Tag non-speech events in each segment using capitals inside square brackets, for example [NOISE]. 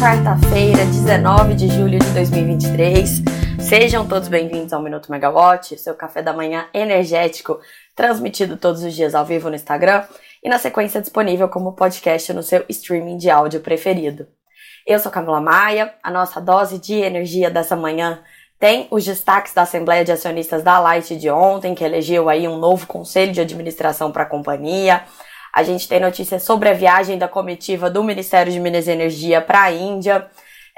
quarta-feira, 19 de julho de 2023. Sejam todos bem-vindos ao Minuto Megawatt, seu café da manhã energético, transmitido todos os dias ao vivo no Instagram e na sequência disponível como podcast no seu streaming de áudio preferido. Eu sou Camila Maia, a nossa dose de energia dessa manhã tem os destaques da Assembleia de Acionistas da Light de ontem, que elegeu aí um novo conselho de administração para a companhia. A gente tem notícias sobre a viagem da comitiva do Ministério de Minas e Energia para a Índia.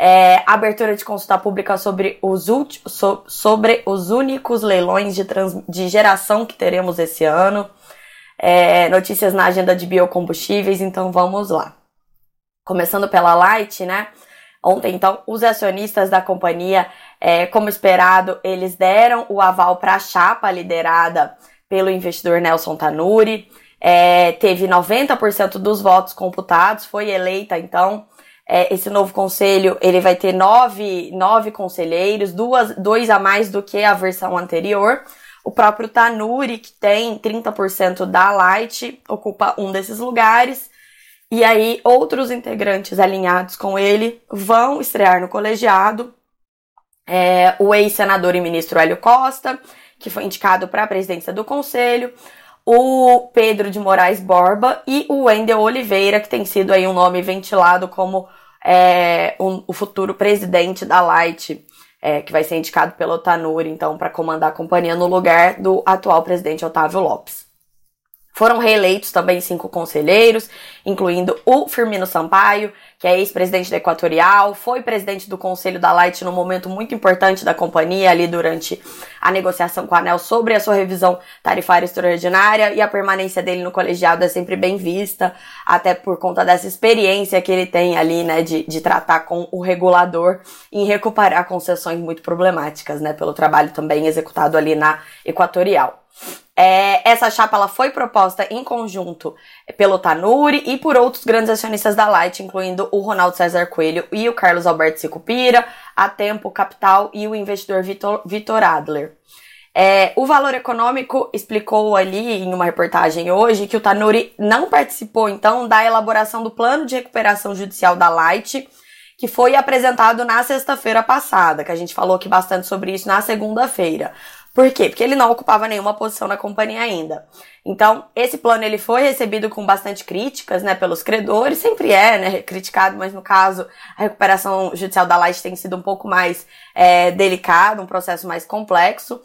É, abertura de consulta pública sobre os, so, sobre os únicos leilões de, trans, de geração que teremos esse ano. É, notícias na agenda de biocombustíveis, então vamos lá. Começando pela Light, né? Ontem, então, os acionistas da companhia, é, como esperado, eles deram o aval para a chapa liderada pelo investidor Nelson Tanuri é, teve 90% dos votos computados, foi eleita, então, é, esse novo conselho, ele vai ter nove, nove conselheiros, duas, dois a mais do que a versão anterior. O próprio Tanuri, que tem 30% da Light, ocupa um desses lugares. E aí, outros integrantes alinhados com ele vão estrear no colegiado. É, o ex-senador e ministro Hélio Costa, que foi indicado para a presidência do conselho o Pedro de Moraes Borba e o Wendel Oliveira, que tem sido aí um nome ventilado como é, um, o futuro presidente da Light, é, que vai ser indicado pelo Tanuri, então, para comandar a companhia no lugar do atual presidente Otávio Lopes. Foram reeleitos também cinco conselheiros, incluindo o Firmino Sampaio, que é ex-presidente da Equatorial, foi presidente do conselho da Light no momento muito importante da companhia, ali durante a negociação com a ANEL sobre a sua revisão tarifária extraordinária, e a permanência dele no colegiado é sempre bem vista, até por conta dessa experiência que ele tem ali, né, de, de tratar com o regulador em recuperar concessões muito problemáticas, né, pelo trabalho também executado ali na Equatorial. É, essa chapa ela foi proposta em conjunto pelo Tanuri e por outros grandes acionistas da Light, incluindo o Ronaldo César Coelho e o Carlos Alberto Sicupira, a Tempo Capital e o investidor Vitor, Vitor Adler. É, o Valor Econômico explicou ali em uma reportagem hoje que o Tanuri não participou, então, da elaboração do plano de recuperação judicial da Light, que foi apresentado na sexta-feira passada, que a gente falou aqui bastante sobre isso na segunda-feira. Por quê? Porque ele não ocupava nenhuma posição na companhia ainda. Então, esse plano ele foi recebido com bastante críticas, né, pelos credores, sempre é, né, criticado, mas no caso, a recuperação judicial da Light tem sido um pouco mais é, delicado, um processo mais complexo.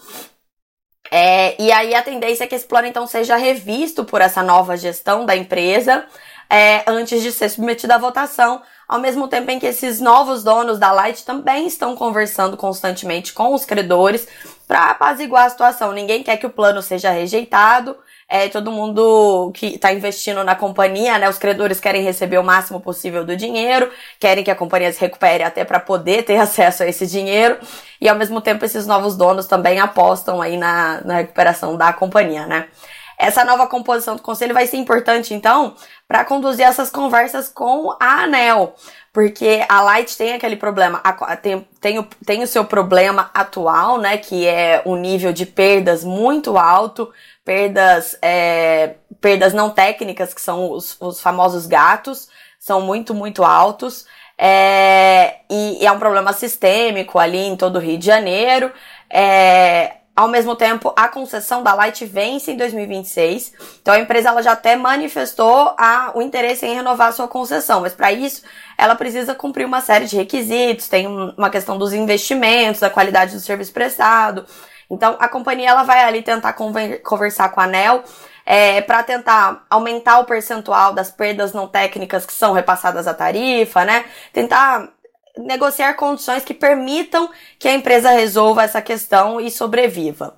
É, e aí a tendência é que esse plano então seja revisto por essa nova gestão da empresa é, antes de ser submetido à votação, ao mesmo tempo em que esses novos donos da Light também estão conversando constantemente com os credores para apaziguar a situação. Ninguém quer que o plano seja rejeitado. É, todo mundo que está investindo na companhia, né? Os credores querem receber o máximo possível do dinheiro, querem que a companhia se recupere até para poder ter [LAUGHS] acesso a esse dinheiro. E ao mesmo tempo, esses novos donos também apostam aí na, na recuperação da companhia, né? Essa nova composição do conselho vai ser importante, então, para conduzir essas conversas com a ANEL. Porque a Light tem aquele problema, tem, tem, o, tem o seu problema atual, né? Que é o nível de perdas muito alto, perdas, é, perdas não técnicas, que são os, os famosos gatos, são muito, muito altos. É, e, e, é um problema sistêmico ali em todo o Rio de Janeiro. É, ao mesmo tempo, a concessão da Light vence em 2026. Então a empresa ela já até manifestou a, o interesse em renovar sua concessão, mas para isso ela precisa cumprir uma série de requisitos, tem uma questão dos investimentos, da qualidade do serviço prestado. Então a companhia ela vai ali tentar conversar com a ANEL é, para tentar aumentar o percentual das perdas não técnicas que são repassadas à tarifa, né? Tentar negociar condições que permitam que a empresa resolva essa questão e sobreviva.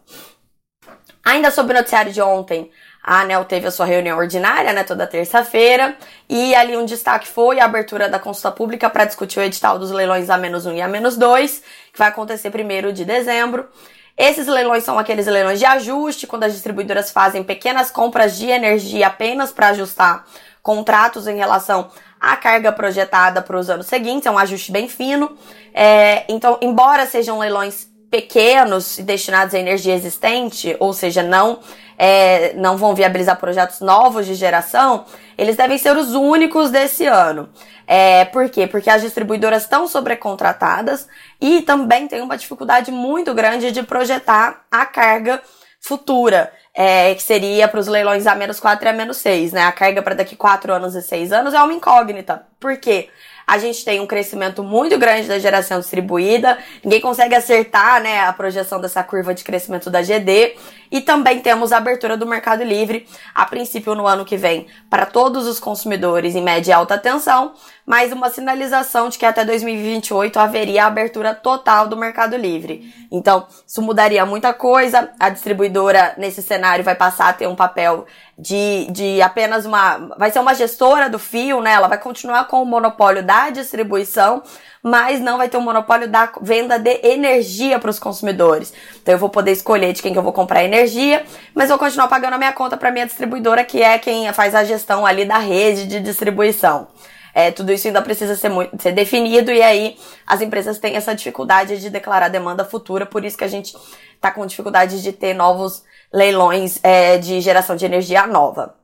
Ainda sobre o noticiário de ontem, a ANEL teve a sua reunião ordinária, né, toda terça-feira, e ali um destaque foi a abertura da consulta pública para discutir o edital dos leilões A-1 e A-2, que vai acontecer primeiro de dezembro. Esses leilões são aqueles leilões de ajuste, quando as distribuidoras fazem pequenas compras de energia apenas para ajustar contratos em relação à carga projetada para os anos seguintes, é um ajuste bem fino. É, então, embora sejam leilões pequenos e destinados à energia existente, ou seja, não é, não vão viabilizar projetos novos de geração, eles devem ser os únicos desse ano. É, por quê? Porque as distribuidoras estão sobrecontratadas e também tem uma dificuldade muito grande de projetar a carga futura, é, que seria para os leilões a menos 4 e a menos 6, né? A carga para daqui 4 anos e 6 anos é uma incógnita. Por quê? A gente tem um crescimento muito grande da geração distribuída, ninguém consegue acertar né, a projeção dessa curva de crescimento da GD. E também temos a abertura do Mercado Livre, a princípio no ano que vem, para todos os consumidores em média e alta tensão, mas uma sinalização de que até 2028 haveria a abertura total do Mercado Livre. Então, isso mudaria muita coisa. A distribuidora, nesse cenário, vai passar a ter um papel de, de apenas uma. Vai ser uma gestora do fio, né? Ela vai continuar com o monopólio da distribuição, mas não vai ter o um monopólio da venda de energia para os consumidores. Então eu vou poder escolher de quem que eu vou comprar energia, mas vou continuar pagando a minha conta para minha distribuidora, que é quem faz a gestão ali da rede de distribuição. É, tudo isso ainda precisa ser, muito, ser definido e aí as empresas têm essa dificuldade de declarar demanda futura, por isso que a gente está com dificuldade de ter novos leilões é, de geração de energia nova.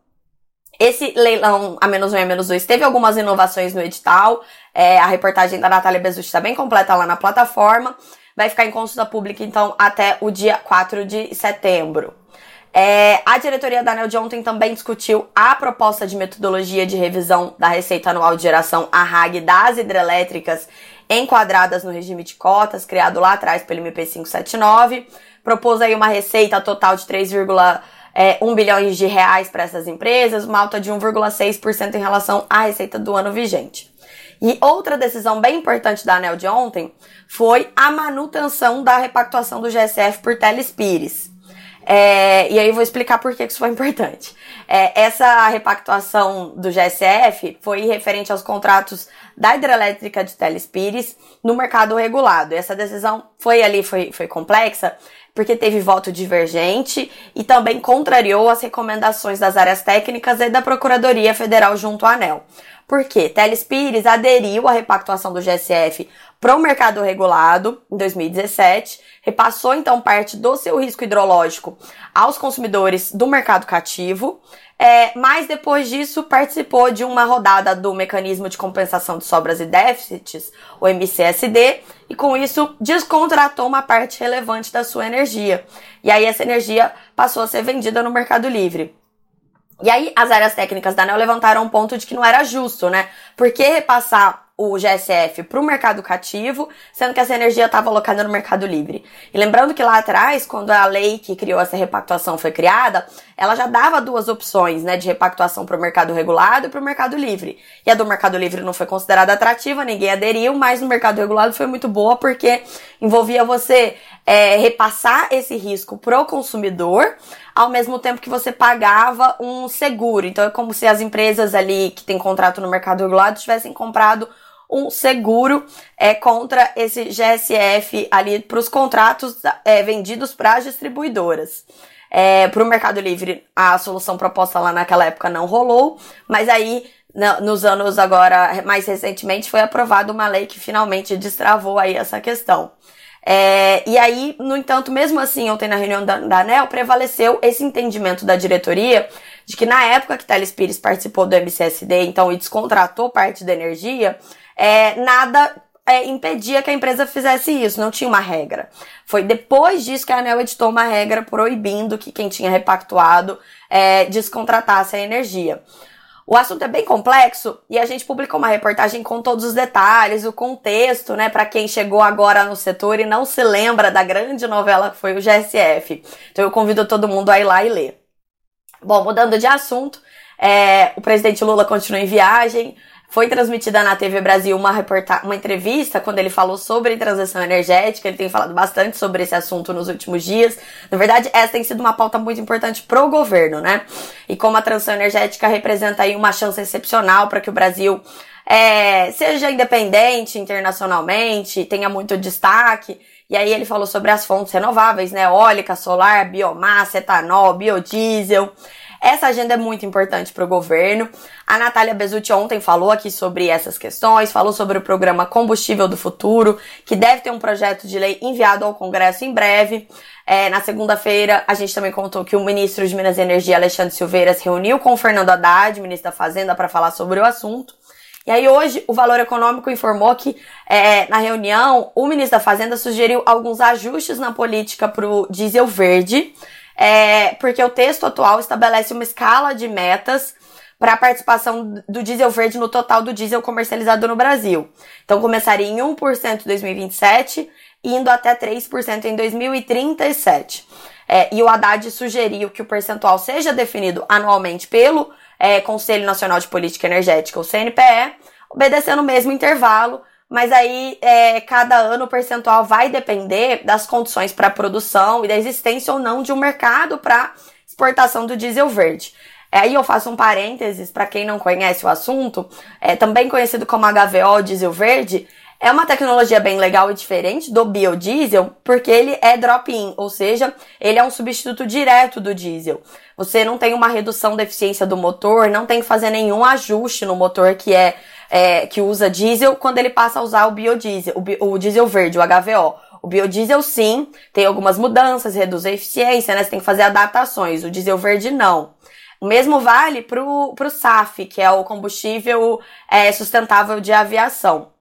Esse leilão a menos um e a menos dois teve algumas inovações no edital. É, a reportagem da Natália Bezutti está bem completa lá na plataforma. Vai ficar em consulta pública, então, até o dia 4 de setembro. É, a diretoria da ANEL de ontem também discutiu a proposta de metodologia de revisão da Receita Anual de Geração, a RAG, das hidrelétricas enquadradas no regime de cotas, criado lá atrás pelo MP 579 propôs aí uma receita total de 3,1 é, bilhões de reais para essas empresas, uma alta de 1,6% em relação à receita do ano vigente. E outra decisão bem importante da ANEL de ontem foi a manutenção da repactuação do GSF por Telespires. É, e aí vou explicar por que isso foi importante. É, essa repactuação do GSF foi referente aos contratos da hidrelétrica de Telespires no mercado regulado. Essa decisão foi ali, foi, foi complexa, porque teve voto divergente e também contrariou as recomendações das áreas técnicas e da Procuradoria Federal junto à ANEL. Por quê? Teles Pires aderiu à repactuação do GSF para o mercado regulado em 2017, repassou então parte do seu risco hidrológico aos consumidores do mercado cativo, é, mas depois disso participou de uma rodada do Mecanismo de Compensação de Sobras e Déficits, o MCSD, e com isso descontratou uma parte relevante da sua energia. E aí essa energia passou a ser vendida no Mercado Livre. E aí as áreas técnicas da ANEL levantaram um ponto de que não era justo, né? Por que repassar o GSF para o mercado cativo, sendo que essa energia estava alocada no mercado livre. E lembrando que lá atrás, quando a lei que criou essa repactuação foi criada, ela já dava duas opções, né, de repactuação para o mercado regulado e para o mercado livre. E a do mercado livre não foi considerada atrativa, ninguém aderiu, mas no mercado regulado foi muito boa porque envolvia você é, repassar esse risco pro consumidor, ao mesmo tempo que você pagava um seguro. Então é como se as empresas ali que têm contrato no mercado regulado tivessem comprado um seguro é, contra esse GSF ali para os contratos é, vendidos para as distribuidoras. É, para o Mercado Livre, a solução proposta lá naquela época não rolou, mas aí nos anos agora, mais recentemente, foi aprovada uma lei que finalmente destravou aí essa questão. É, e aí, no entanto, mesmo assim, ontem na reunião da, da ANEL, prevaleceu esse entendimento da diretoria de que na época que Thales Pires participou do MCSD, então, e descontratou parte da energia, é, nada é, impedia que a empresa fizesse isso, não tinha uma regra. Foi depois disso que a ANEL editou uma regra proibindo que quem tinha repactuado é, descontratasse a energia. O assunto é bem complexo e a gente publicou uma reportagem com todos os detalhes, o contexto, né, para quem chegou agora no setor e não se lembra da grande novela que foi o GSF. Então eu convido todo mundo a ir lá e ler. Bom, mudando de assunto, é, o presidente Lula continua em viagem. Foi transmitida na TV Brasil uma, uma entrevista quando ele falou sobre transição energética. Ele tem falado bastante sobre esse assunto nos últimos dias. Na verdade, essa tem sido uma pauta muito importante pro governo, né? E como a transição energética representa aí uma chance excepcional para que o Brasil é, seja independente internacionalmente, tenha muito destaque. E aí ele falou sobre as fontes renováveis, né? Eólica, solar, biomassa, etanol, biodiesel. Essa agenda é muito importante para o governo. A Natália Bezutti ontem falou aqui sobre essas questões, falou sobre o programa Combustível do Futuro, que deve ter um projeto de lei enviado ao Congresso em breve. É, na segunda-feira, a gente também contou que o ministro de Minas e Energia, Alexandre Silveira, se reuniu com o Fernando Haddad, ministro da Fazenda, para falar sobre o assunto. E aí hoje o Valor Econômico informou que é, na reunião o ministro da Fazenda sugeriu alguns ajustes na política para o diesel verde, é, porque o texto atual estabelece uma escala de metas para a participação do diesel verde no total do diesel comercializado no Brasil. Então começaria em 1% em 2027, indo até 3% em 2037. É, e o Haddad sugeriu que o percentual seja definido anualmente pelo é, Conselho Nacional de Política Energética, o CNPE, obedecendo o mesmo intervalo, mas aí é, cada ano o percentual vai depender das condições para produção e da existência ou não de um mercado para exportação do diesel verde. É, aí eu faço um parênteses para quem não conhece o assunto, é, também conhecido como HVO diesel verde, é uma tecnologia bem legal e diferente do biodiesel, porque ele é drop-in, ou seja, ele é um substituto direto do diesel. Você não tem uma redução da eficiência do motor, não tem que fazer nenhum ajuste no motor que é, é que usa diesel quando ele passa a usar o biodiesel, o, bi, o diesel verde, o HVO. O biodiesel sim, tem algumas mudanças, reduz a eficiência, né? Você tem que fazer adaptações. O diesel verde não. O mesmo vale pro, pro SAF, que é o combustível é, sustentável de aviação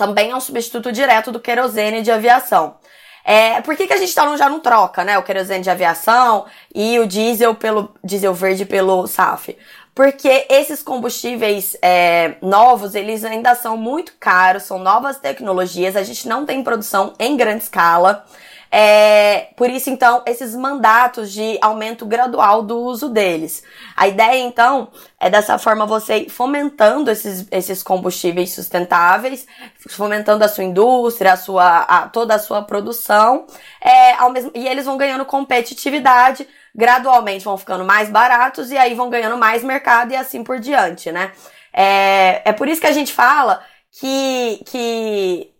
também é um substituto direto do querosene de aviação. É, por que, que a gente tá, já não troca, né? O querosene de aviação e o diesel pelo diesel verde pelo SAF? Porque esses combustíveis é, novos, eles ainda são muito caros, são novas tecnologias, a gente não tem produção em grande escala. É, por isso, então, esses mandatos de aumento gradual do uso deles. A ideia, então, é dessa forma você fomentando esses, esses combustíveis sustentáveis, fomentando a sua indústria, a sua, a, toda a sua produção, é, ao mesmo, e eles vão ganhando competitividade, gradualmente vão ficando mais baratos e aí vão ganhando mais mercado e assim por diante, né? É, é por isso que a gente fala que, que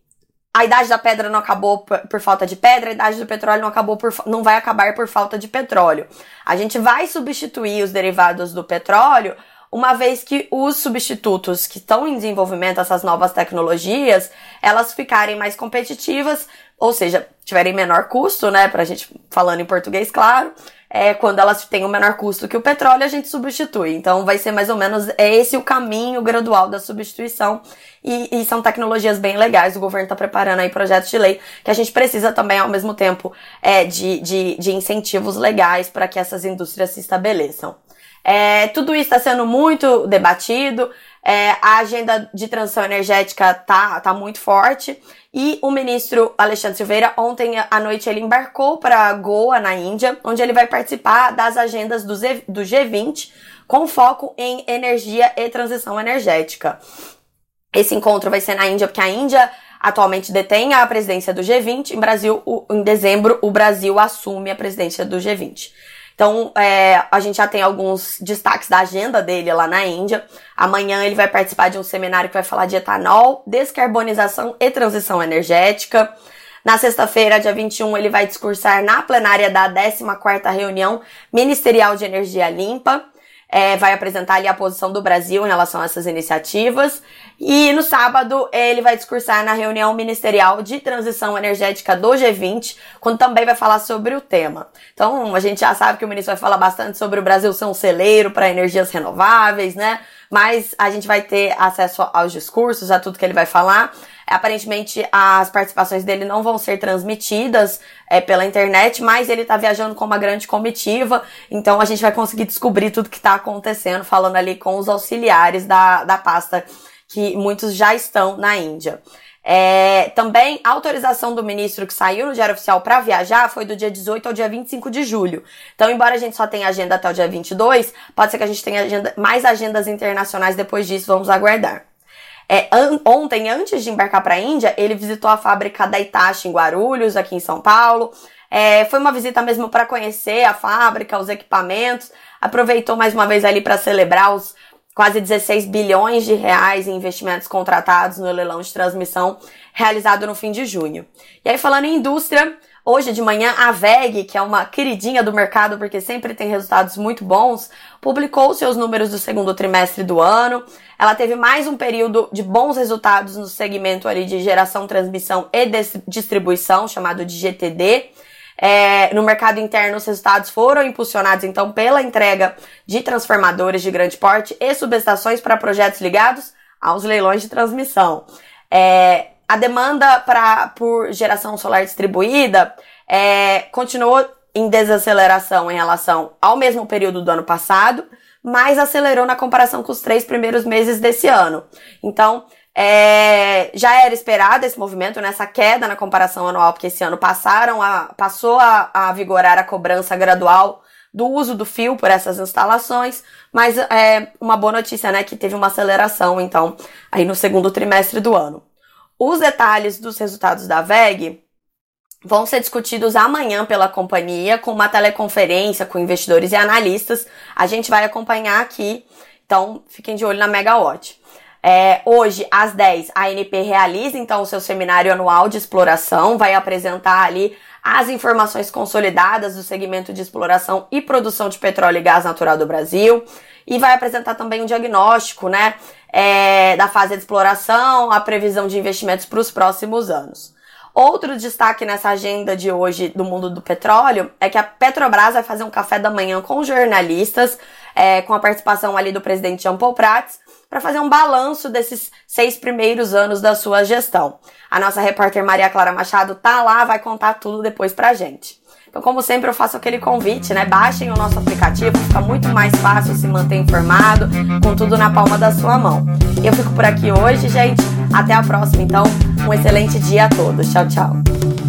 a idade da pedra não acabou por, falta de pedra, a idade do petróleo não acabou por, não vai acabar por falta de petróleo. A gente vai substituir os derivados do petróleo, uma vez que os substitutos que estão em desenvolvimento, essas novas tecnologias, elas ficarem mais competitivas, ou seja, tiverem menor custo, né, pra gente falando em português claro, é, quando elas têm um menor custo que o petróleo, a gente substitui. Então vai ser mais ou menos é esse o caminho gradual da substituição. E, e são tecnologias bem legais. O governo está preparando aí projetos de lei que a gente precisa também, ao mesmo tempo, é, de, de, de incentivos legais para que essas indústrias se estabeleçam. É, tudo isso está sendo muito debatido. É, a agenda de transição energética tá, tá muito forte. E o ministro Alexandre Silveira, ontem à noite, ele embarcou para Goa, na Índia, onde ele vai participar das agendas do, Z, do G20, com foco em energia e transição energética. Esse encontro vai ser na Índia, porque a Índia atualmente detém a presidência do G20. Em Brasil, em dezembro, o Brasil assume a presidência do G20. Então, é, a gente já tem alguns destaques da agenda dele lá na Índia. Amanhã ele vai participar de um seminário que vai falar de etanol, descarbonização e transição energética. Na sexta-feira, dia 21, ele vai discursar na plenária da 14ª reunião ministerial de energia limpa é, vai apresentar ali a posição do Brasil em relação a essas iniciativas. E no sábado ele vai discursar na reunião ministerial de transição energética do G20, quando também vai falar sobre o tema. Então a gente já sabe que o ministro vai falar bastante sobre o Brasil ser um celeiro para energias renováveis, né? Mas a gente vai ter acesso aos discursos, a tudo que ele vai falar. Aparentemente, as participações dele não vão ser transmitidas é, pela internet, mas ele tá viajando com uma grande comitiva, então a gente vai conseguir descobrir tudo que tá acontecendo, falando ali com os auxiliares da, da pasta, que muitos já estão na Índia. É, também, a autorização do ministro que saiu no Diário Oficial para viajar foi do dia 18 ao dia 25 de julho. Então, embora a gente só tenha agenda até o dia 22, pode ser que a gente tenha agenda, mais agendas internacionais depois disso, vamos aguardar. É, an ontem, antes de embarcar para a Índia, ele visitou a fábrica da Itachi em Guarulhos, aqui em São Paulo. É, foi uma visita mesmo para conhecer a fábrica, os equipamentos. Aproveitou mais uma vez ali para celebrar os quase 16 bilhões de reais em investimentos contratados no leilão de transmissão realizado no fim de junho. E aí, falando em indústria, Hoje de manhã, a VEG, que é uma queridinha do mercado porque sempre tem resultados muito bons, publicou seus números do segundo trimestre do ano. Ela teve mais um período de bons resultados no segmento ali de geração, transmissão e distribuição, chamado de GTD. É, no mercado interno, os resultados foram impulsionados, então, pela entrega de transformadores de grande porte e subestações para projetos ligados aos leilões de transmissão. É, a demanda pra, por geração solar distribuída é, continuou em desaceleração em relação ao mesmo período do ano passado, mas acelerou na comparação com os três primeiros meses desse ano. Então, é, já era esperado esse movimento, nessa né, queda na comparação anual, porque esse ano passaram a, passou a, a vigorar a cobrança gradual do uso do fio por essas instalações, mas é uma boa notícia, né, que teve uma aceleração, então, aí no segundo trimestre do ano. Os detalhes dos resultados da VEG vão ser discutidos amanhã pela companhia com uma teleconferência com investidores e analistas. A gente vai acompanhar aqui, então fiquem de olho na Megawatt. É, hoje, às 10, a ANP realiza então o seu seminário anual de exploração, vai apresentar ali as informações consolidadas do segmento de exploração e produção de petróleo e gás natural do Brasil e vai apresentar também um diagnóstico, né, é, da fase de exploração, a previsão de investimentos para os próximos anos. Outro destaque nessa agenda de hoje do mundo do petróleo é que a Petrobras vai fazer um café da manhã com jornalistas, é, com a participação ali do presidente Jean Paul Prats, para fazer um balanço desses seis primeiros anos da sua gestão. A nossa repórter Maria Clara Machado tá lá, vai contar tudo depois pra gente. Então, como sempre, eu faço aquele convite, né? Baixem o nosso aplicativo, fica muito mais fácil se manter informado, com tudo na palma da sua mão. Eu fico por aqui hoje, gente. Até a próxima, então. Um excelente dia a todos. Tchau, tchau.